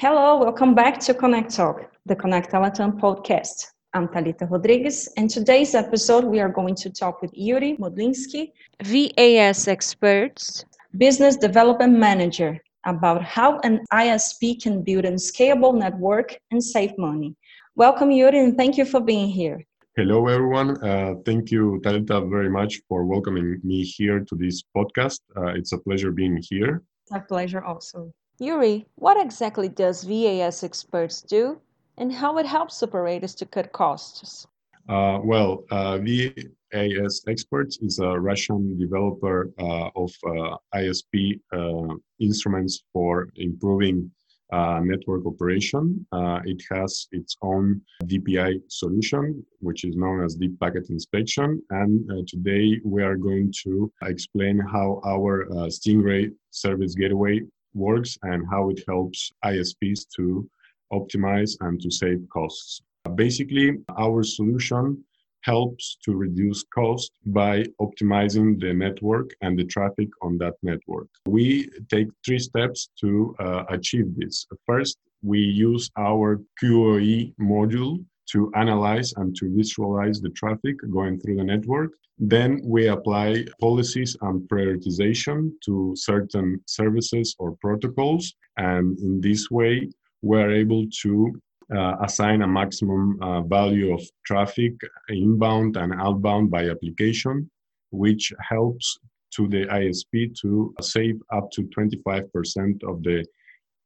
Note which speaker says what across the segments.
Speaker 1: Hello, welcome back to Connect Talk, the Connect Latam podcast. I'm Talita Rodriguez, and today's episode we are going to talk with Yuri Modlinsky,
Speaker 2: VAS experts,
Speaker 1: business development manager, about how an ISP can build a scalable network and save money. Welcome, Yuri, and thank you for being here.
Speaker 3: Hello, everyone. Uh, thank you, Talita, very much for welcoming me here to this podcast. Uh, it's a pleasure being here.
Speaker 1: It's a pleasure also.
Speaker 2: Yuri, what exactly does VAS Experts do and how it helps operators to cut costs?
Speaker 3: Uh, well, uh, VAS Experts is a Russian developer uh, of uh, ISP uh, instruments for improving uh, network operation. it has its own DPI solution, which is known as Deep Packet Inspection. And today we are going to explain how our Stingray Service Gateway works and how it helps ISPs to optimize and to save costs. Basically, our solution helps to reduce cost by optimizing the network and the traffic on that network. We take three steps to uh, achieve this. First, we use our QoE module to analyze and to visualize the traffic going through the network. Then we apply policies and prioritization to certain services or protocols. And in this way, we're able to uh, assign a maximum uh, value of traffic inbound and outbound by application, which helps to the ISP to save up to 25% of the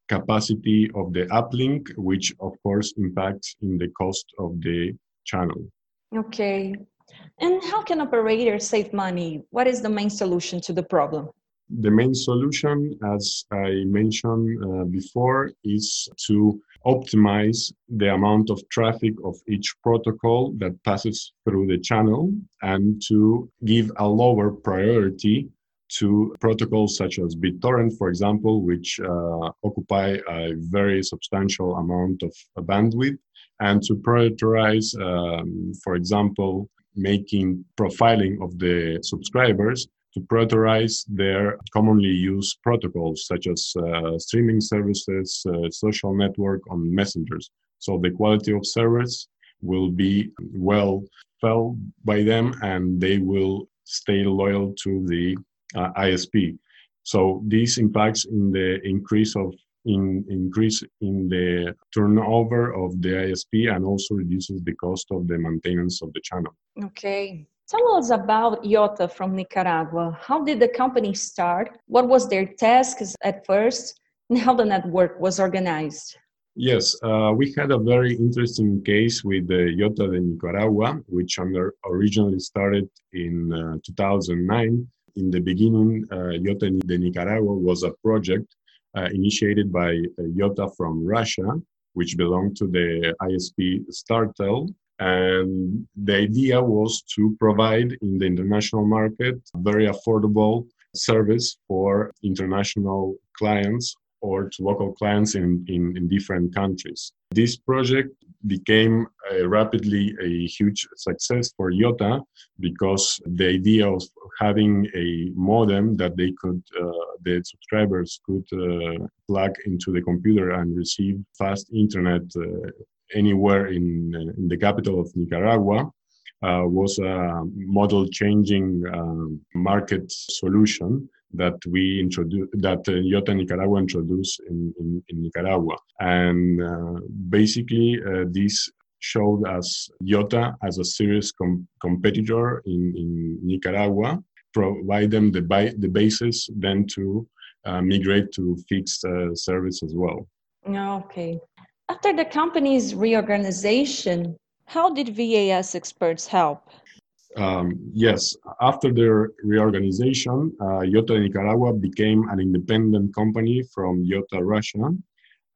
Speaker 3: capacity of the uplink, which of course impacts in the cost of the channel.
Speaker 1: Okay. And how can operators save money? What is the main solution to the problem?
Speaker 3: The main solution, as I mentioned uh, before, is to optimize the amount of traffic of each protocol that passes through the channel and to give a lower priority to protocols such as BitTorrent, for example, which uh, occupy a very substantial amount of bandwidth, and to prioritize, um, for example, making profiling of the subscribers to prioritize their commonly used protocols such as uh, streaming services, uh, social network on messengers. So the quality of service will be well felt by them and they will stay loyal to the uh, ISP. So this impacts in the increase of in increase in the turnover of the ISP and also reduces the cost of the maintenance of the channel.
Speaker 1: Okay. Tell us about Yota from Nicaragua. How did the company start? What was their tasks at first? And how the network was organized?
Speaker 3: Yes, uh, we had a very interesting case with the Yota de Nicaragua, which under, originally started in uh, 2009 in the beginning, uh, Yota de Nicaragua was a project uh, initiated by uh, Yota from Russia, which belonged to the ISP Scartel. And the idea was to provide in the international market very affordable service for international clients or to local clients in, in, in different countries. This project became rapidly a huge success for Yota because the idea of having a modem that they could, uh, the subscribers could uh, plug into the computer and receive fast internet uh, anywhere in, uh, in the capital of Nicaragua uh, was a model changing um, market solution that we introduced that uh, Yota Nicaragua introduced in, in, in Nicaragua. And uh, basically, uh, this showed us Yota as a serious com- competitor in, in Nicaragua, provide them the, bi- the basis then to uh, migrate to fixed uh, service as well.
Speaker 1: Okay. After the company's reorganization,
Speaker 2: how did VAS experts help?
Speaker 3: Um, yes, after their reorganization, uh, Yota Nicaragua became an independent company from Yota Russia.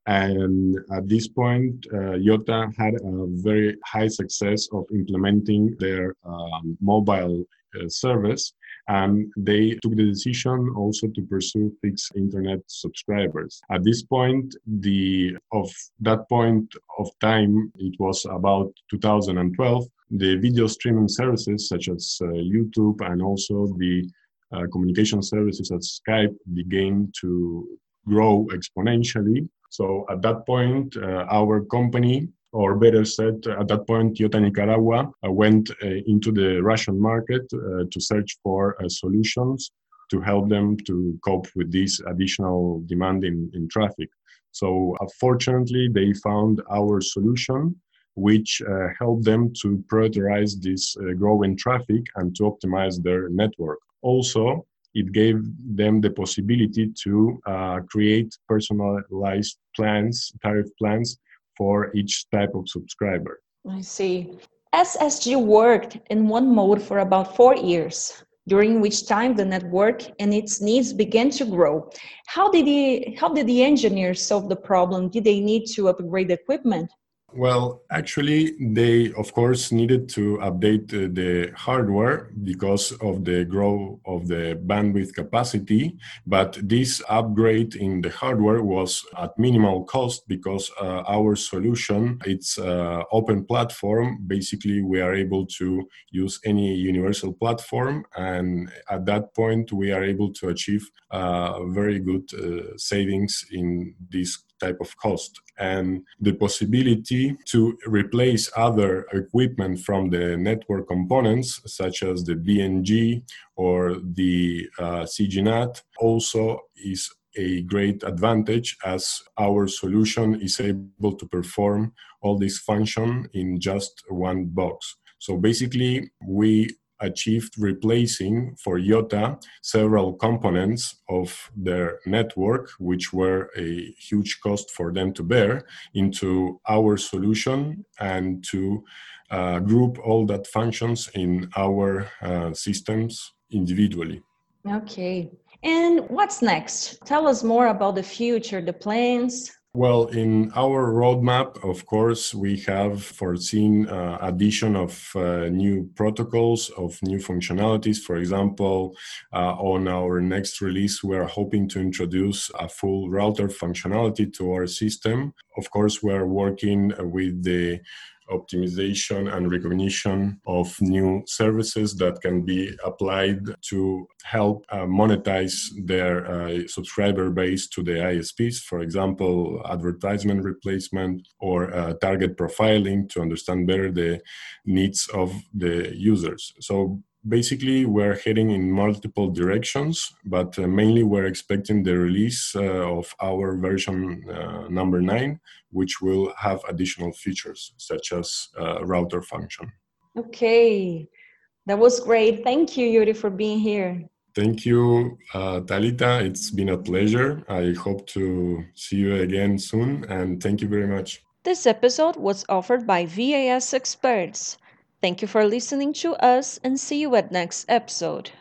Speaker 3: And at this point, uh, Yota had a very high success of implementing their um, mobile uh, service and they took the decision also to pursue fixed internet subscribers. At this point, the of that point of time, it was about 2012. The video streaming services such as uh, YouTube and also the uh, communication services at Skype began to grow exponentially. So at that point, uh, our company or better said, at that point, Yota Nicaragua uh, went uh, into the Russian market uh, to search for solutions to help them to cope with this additional demand in, in traffic. So, fortunately, they found our solution, which uh, helped them to prioritize this uh, growing traffic and to optimize their network. Also, it gave them the possibility to uh, create personalized plans, tariff plans for each type of subscriber.
Speaker 1: I see. SSG worked in one mode for about four years, during which time the network and its needs began to grow. How did, the, how did the engineers solve the problem? Did they need to upgrade equipment?
Speaker 3: Well, actually, they of course needed to update uh, the hardware because of the growth of the bandwidth capacity. But this upgrade in the hardware was at minimal cost because uh, our solution it's uh, open platform. Basically, we are able to use any universal platform, and at that point, we are able to achieve uh, very good uh, savings in this type of cost and the possibility to replace other equipment from the network components such as the BNG or the uh, CGNAT also is a great advantage as our solution is able to perform all this function in just one box. So basically, we achieved replacing for Yota several components of their network, which were a huge cost for them to bear, into our solution and to uh, group all that functions in our uh, systems individually.
Speaker 1: Okay. And what's next? Tell us more about the future, the plans.
Speaker 3: Well, in our roadmap, of course, we have foreseen uh, addition of uh, new protocols, of new functionalities. For example, uh, on our next release, we are hoping to introduce a full router functionality to our system. Of course, we are working with the optimization and recognition of new services that can be applied to help uh, monetize their uh, subscriber base to the ISPs. For example, advertisement replacement or uh, target profiling to understand better the needs of the users. So basically we're heading in multiple directions but uh, mainly we're expecting the release uh, of our version uh, number 9 which will have additional features such as uh, router function.
Speaker 1: Okay. That was great. Thank you yuri for being here.
Speaker 3: Thank you uh, talita. It's been a pleasure. I hope to see you again soon and thank you very much.
Speaker 2: This episode was offered by vas experts Thank you for listening to us and see you at next episode.